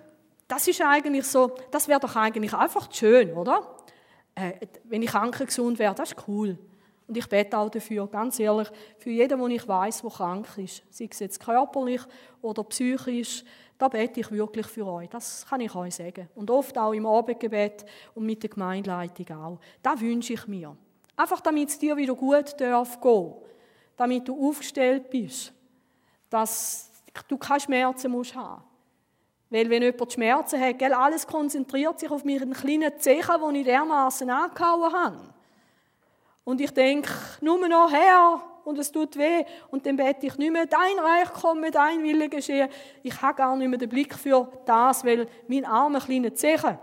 das ist eigentlich so, das wäre doch eigentlich einfach schön, oder? Äh, wenn ich gesund wäre, das ist cool. Und ich bete auch dafür, ganz ehrlich, für jeden, den ich weiß, der krank ist, sei es jetzt körperlich oder psychisch, da bete ich wirklich für euch. Das kann ich euch sagen. Und oft auch im Abendgebet und mit der Gemeindeleitung auch. Das wünsche ich mir. Einfach damit es dir wieder gut darf gehen. Damit du aufgestellt bist. Dass du keine Schmerzen musst haben weil wenn jemand Schmerzen hat, gell, alles konzentriert sich auf meinen kleinen Zechen, die ich dermaßen angehauen habe. Und ich denke, nur noch her und es tut weh. Und dann bete ich nicht mehr, dein Reich komme, dein Wille geschehe. Ich habe gar nicht mehr den Blick für das, weil mein armer kleiner Zechen.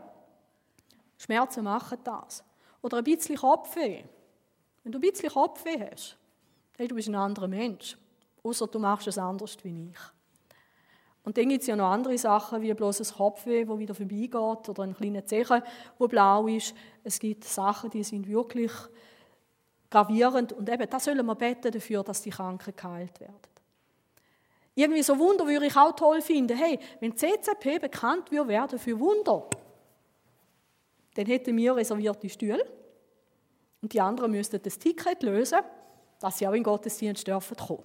Schmerzen machen das. Oder ein bisschen Kopfweh. Wenn du ein bisschen Kopfweh hast, hey, du bist ein anderer Mensch. Außer du machst es anders wie ich. Und dann gibt es ja noch andere Sachen, wie bloß ein Kopfweh, wo wieder vorbeigeht, oder ein kleiner Zeche, wo blau ist. Es gibt Sachen, die sind wirklich gravierend. Und eben, da sollen wir beten dafür, dass die Kranken geheilt werden. Irgendwie so Wunder würde ich auch toll finden. Hey, wenn CCP bekannt würde werden für Wunder, dann hätten wir reservierte Stühle und die anderen müssten das Ticket lösen, dass sie auch in den Gottesdienst dürfen kommen.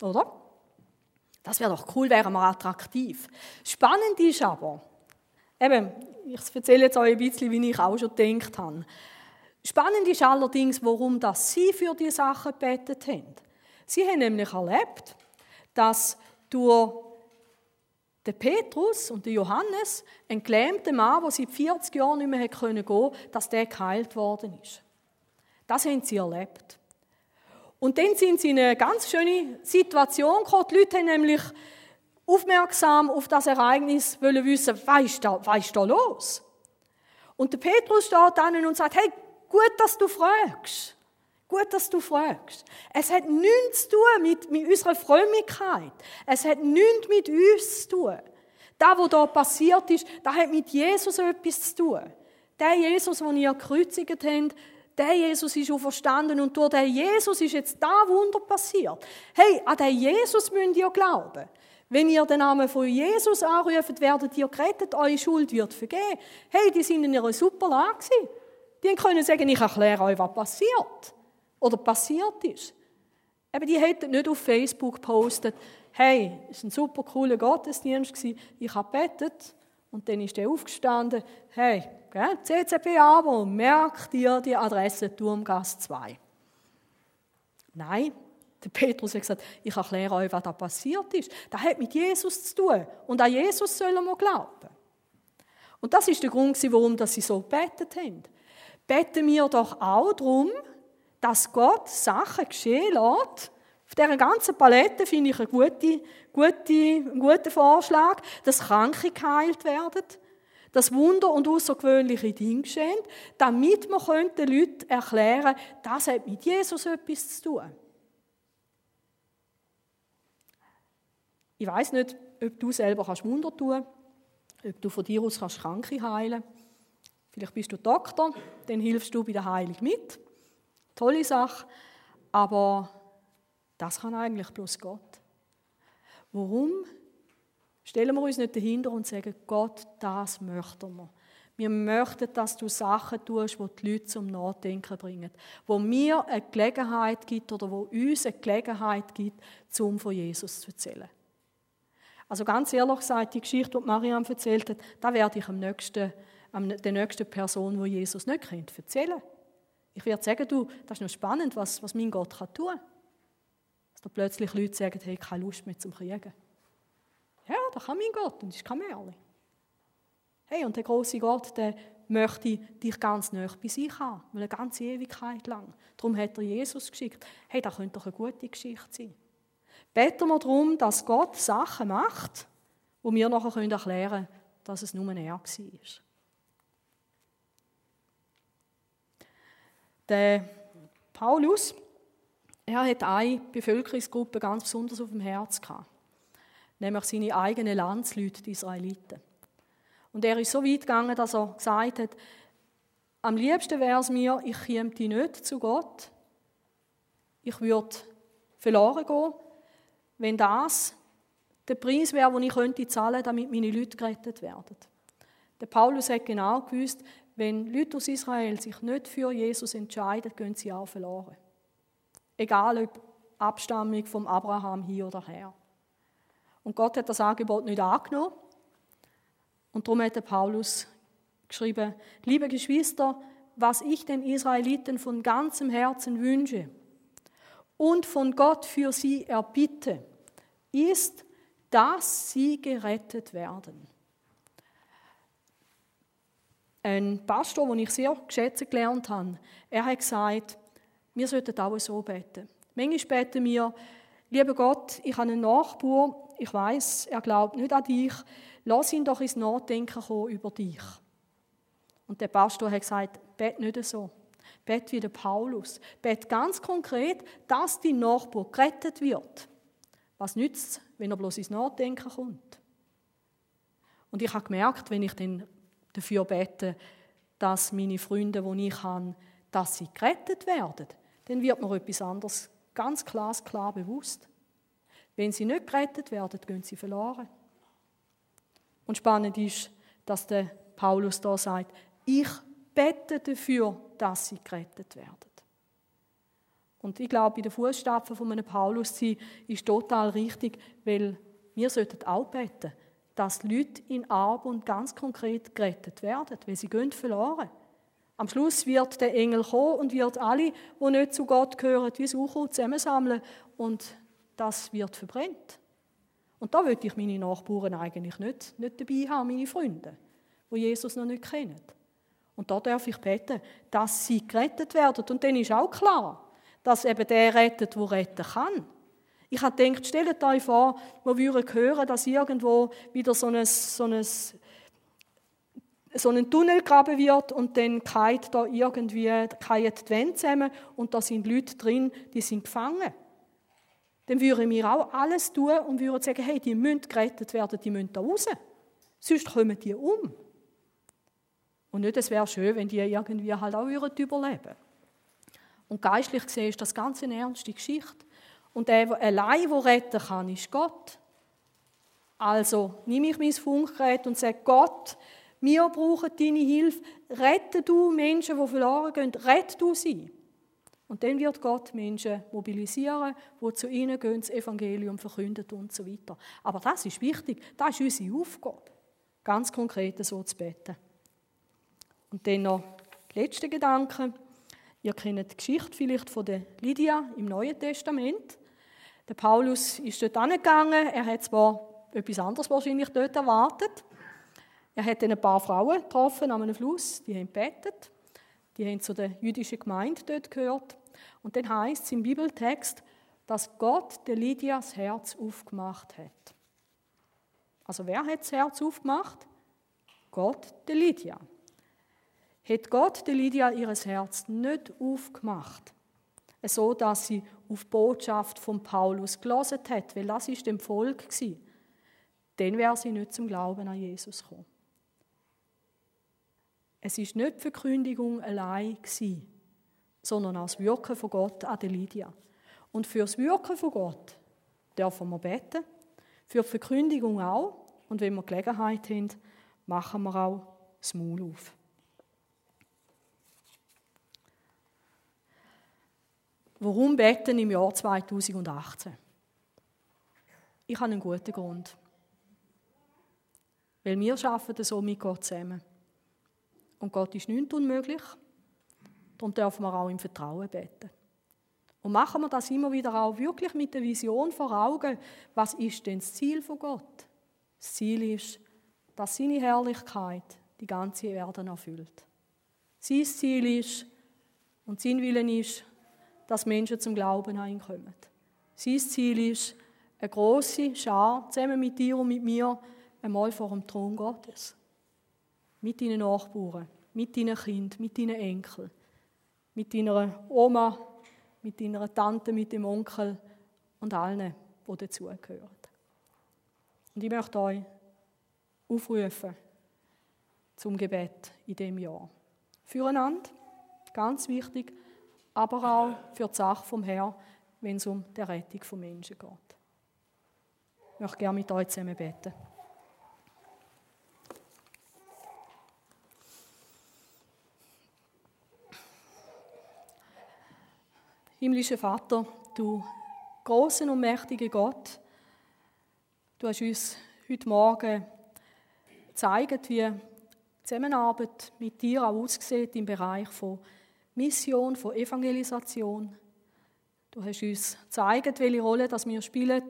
Oder? Das wäre doch cool, wäre mal attraktiv. Spannend ist aber, eben, ich erzähle jetzt euch ein bisschen, wie ich auch schon gedacht habe. Spannend ist allerdings, warum das sie für die Sachen gebetet haben. Sie haben nämlich erlebt, dass durch den Petrus und den Johannes, ein gelähmter Mann, der seit 40 Jahren nicht mehr gehen konnte, dass der geheilt worden ist. Das haben sie erlebt. Und dann sind sie in eine ganz schöne Situation gekommen. Die Leute haben nämlich aufmerksam auf das Ereignis wollen wissen, was ist da, was ist da los? Und der Petrus steht dann und sagt, hey, gut, dass du fragst. Gut, dass du fragst. Es hat nichts zu tun mit, mit unserer Frömmigkeit. Es hat nichts mit uns zu tun. Das, was da passiert ist, das hat mit Jesus etwas zu tun. Der Jesus, den ihr gekreuzigt habt, der Jesus ist auch verstanden und durch den Jesus ist jetzt da Wunder passiert. Hey, an den Jesus müsst ihr glauben. Wenn ihr den Namen von Jesus anruft, werdet ihr gerettet, eure Schuld wird vergeben. Hey, die sind in einer super Lage. Die können sagen, ich erkläre euch, was passiert. Oder passiert ist. Aber die hätten nicht auf Facebook gepostet, hey, es war ein super cooler Gottesdienst, ich habe gebetet und dann ist er aufgestanden, hey, Gell? CCP-Abo, merkt dir die Adresse Turmgasse 2. Nein, der Petrus hat gesagt, ich erkläre euch, was da passiert ist. Das hat mit Jesus zu tun. Und an Jesus sollen wir glauben. Und das ist der Grund, warum sie so betet haben. Beten wir doch auch darum, dass Gott Sachen geschehen lässt. Auf dieser ganzen Palette finde ich einen guten, guten, guten Vorschlag, dass Kranke geheilt werden, dass Wunder und außergewöhnliche Dinge geschehen, damit wir den Leuten erklären können, das hat mit Jesus etwas zu tun. Ich weiß nicht, ob du selber kannst Wunder tun ob du von dir aus kannst Kranke heilen Vielleicht bist du Doktor, dann hilfst du bei der Heilung mit. Tolle Sache. Aber das kann eigentlich bloß Gott. Warum stellen wir uns nicht dahinter und sagen, Gott, das möchten wir. Wir möchten, dass du Sachen tust, die die Leute zum Nachdenken bringen. Wo mir eine Gelegenheit gibt oder wo uns eine Gelegenheit gibt, um von Jesus zu erzählen. Also ganz ehrlich gesagt, die Geschichte, die Mariam erzählt hat, da werde ich am nächsten, der nächsten Person, die Jesus nicht kennt, erzählen. Ich werde sagen, du, das ist noch spannend, was, was mein Gott kann tun kann. Da plötzlich Leute sagen, hey, keine Lust mehr zum Kriegen. Ja, das kann mein Gott und ist kein Märchen. Hey, und der große Gott, der möchte dich ganz nah bei sich haben, eine ganze Ewigkeit lang. Darum hat er Jesus geschickt. Hey, das könnte doch eine gute Geschichte sein. Beten wir darum, dass Gott Sachen macht, wo wir nachher erklären können, dass es nur er war. Der Paulus, er hat eine Bevölkerungsgruppe ganz besonders auf dem Herz gehabt, nämlich seine eigenen Landsleute, die Israeliten. Und er ist so weit gegangen, dass er gesagt hat, am liebsten wäre es mir, ich käme nicht zu Gott, ich würde verloren gehen, wenn das der Preis wäre, den ich könnte zahlen, damit meine Leute gerettet werden. Der Paulus hat genau gewusst, wenn Leute aus Israel sich nicht für Jesus entscheiden, gehen sie auch verloren. Egal ob Abstammung vom Abraham hier oder her. Und Gott hat das Angebot nicht angenommen. Und darum hat Paulus geschrieben, liebe Geschwister, was ich den Israeliten von ganzem Herzen wünsche, und von Gott für sie erbitte, ist, dass sie gerettet werden. Ein Pastor, den ich sehr geschätzt gelernt habe, er hat gesagt, wir sollten auch so beten. Manchmal beten wir, lieber Gott, ich habe einen Nachbar, ich weiß, er glaubt nicht an dich, lass ihn doch ins Nachdenken kommen über dich. Und der Pastor hat gesagt, bet nicht so. Bet wie der Paulus. Bet ganz konkret, dass dein Nachbar gerettet wird. Was nützt es, wenn er bloß ins Nachdenken kommt? Und ich habe gemerkt, wenn ich dann dafür bete, dass meine Freunde, die ich habe, dass sie gerettet werden, dann wird mir etwas anderes ganz klar, klar bewusst. Wenn sie nicht gerettet werden, gehen sie verloren. Und spannend ist, dass der Paulus da sagt, ich bete dafür, dass sie gerettet werden. Und ich glaube, in den Fußstapfen von einem Paulus sein ist total richtig, weil wir sollten auch beten, dass Leute in Arb und ganz konkret gerettet werden, weil sie gehen verloren. Am Schluss wird der Engel kommen und wird alle, die nicht zu Gott gehören, wie Sucher zusammensammeln und das wird verbrennt. Und da würde ich meine Nachbarn eigentlich nicht, nicht dabei haben, meine Freunde, die Jesus noch nicht kennen. Und da darf ich beten, dass sie gerettet werden. Und dann ist auch klar, dass eben der rettet, der retten kann. Ich habe gedacht, stellt euch vor, wir würden hören, dass irgendwo wieder so ein, so ein, so ein Tunnel graben wird und dann kalt da irgendwie die Wände zusammen und da sind Leute drin, die sind gefangen. Dann würden wir auch alles tun und würden sagen, hey, die müssen gerettet werden, die müssen da raus. Sonst kommen die um. Und nicht, es wäre schön, wenn die irgendwie halt auch überleben würden. Und geistlich gesehen ist das ganz eine ernste Geschichte. Und der, der allein der retten kann, ist Gott. Also nehme ich mein Funkgerät und sage, Gott, wir brauchen deine Hilfe. Rette du Menschen, die verloren gehen. Rette du sie. Und dann wird Gott Menschen mobilisieren, die zu ihnen gehen, das Evangelium verkünden und so weiter. Aber das ist wichtig. Das ist unsere Aufgabe. Ganz konkret so zu beten. Und dann noch letzter Gedanke. Ihr kennt die Geschichte vielleicht von der Lydia im Neuen Testament. Der Paulus ist dort angegangen. Er hat zwar etwas anderes wahrscheinlich dort erwartet. Er hat dann ein paar Frauen getroffen an einem Fluss, die haben gebetet. Die haben zu der jüdischen Gemeinde dort gehört. Und dann heißt es im Bibeltext, dass Gott der Lydia das Herz aufgemacht hat. Also wer hat das Herz aufgemacht? Gott der Lydia. Hat Gott der Lydia ihr Herz nicht aufgemacht, so dass sie auf Botschaft von Paulus gelesen hat, weil das ist dem Volk war, dann wäre sie nicht zum Glauben an Jesus gekommen. Es ist nicht die Verkündigung allein sondern auch das Wirken von Gott an Lydia. Und für das Wirken von Gott dürfen wir beten, für die Verkündigung auch. Und wenn wir Gelegenheit haben, machen wir auch das Maul auf. Warum beten im Jahr 2018? Ich habe einen guten Grund. Weil wir arbeiten so mit Gott zusammen. Und Gott ist nichts unmöglich. Darum dürfen wir auch im Vertrauen beten. Und machen wir das immer wieder auch wirklich mit der Vision vor Augen. Was ist denn das Ziel von Gott? Das Ziel ist, dass seine Herrlichkeit die ganze Erde erfüllt. Sein Ziel ist und sein Willen ist, dass Menschen zum Glauben an ihn kommen. Sein Ziel ist, eine große Schar zusammen mit dir und mit mir einmal vor dem Thron Gottes. Mit deinen Nachbarn, mit deinen Kindern, mit deinen Enkeln, mit deiner Oma, mit deiner Tante, mit dem Onkel und allen, die dazugehören. Und ich möchte euch aufrufen zum Gebet in dem Jahr. Füreinander, ganz wichtig, aber auch für die Sache vom Herrn, wenn es um die Rettung von Menschen geht. Ich möchte gerne mit euch zusammen beten. Himmlischer Vater, du großen und mächtiger Gott, du hast uns heute Morgen gezeigt, wie die Zusammenarbeit mit dir auch aussieht im Bereich von Mission, von Evangelisation. Du hast uns gezeigt, welche Rolle das wir spielen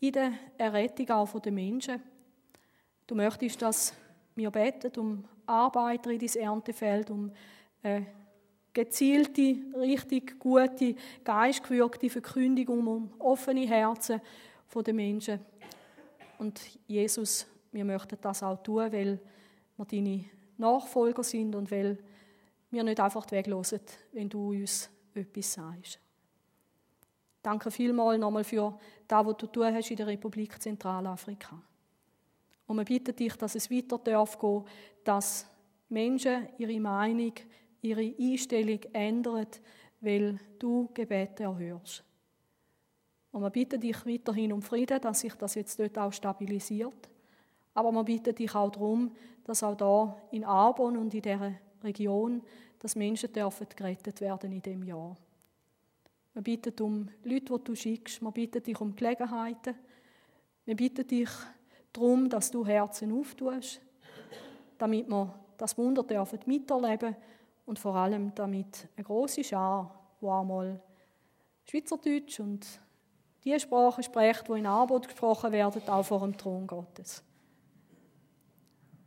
in der Errettung auch der Menschen. Du möchtest, dass wir beten um Arbeiter in dein Erntefeld, um eine gezielte, richtig gute, geistgewirkte Verkündigung um offene Herzen der Menschen. Und Jesus, wir möchten das auch tun, weil wir deine Nachfolger sind und weil wir nicht einfach weglosen, wenn du uns etwas sagst. Danke vielmals nochmal für das, was du tun hast in der Republik Zentralafrika. Und wir bitten dich, dass es weiter darf dass Menschen ihre Meinung, ihre Einstellung ändern, weil du Gebete erhörst. Und wir bitten dich weiterhin um Frieden, dass sich das jetzt dort auch stabilisiert. Aber wir bitten dich auch darum, dass auch da in Arbon und in dieser Region, dass Menschen dürfen gerettet werden in dem Jahr. Wir bitten um Leute, die du schickst. Wir bitten dich um Gelegenheiten. Wir bitten dich darum, dass du Herzen auftust, damit wir das Wunder dürfen miterleben und vor allem damit eine große Schar, die einmal Schweizerdeutsch und die Sprache spricht, die in Arbeit gesprochen werden, auch vor dem Thron Gottes.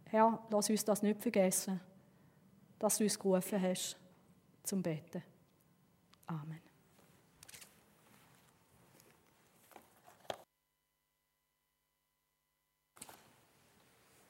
Herr, lass uns das nicht vergessen, dass du uns gerufen hast zum Beten.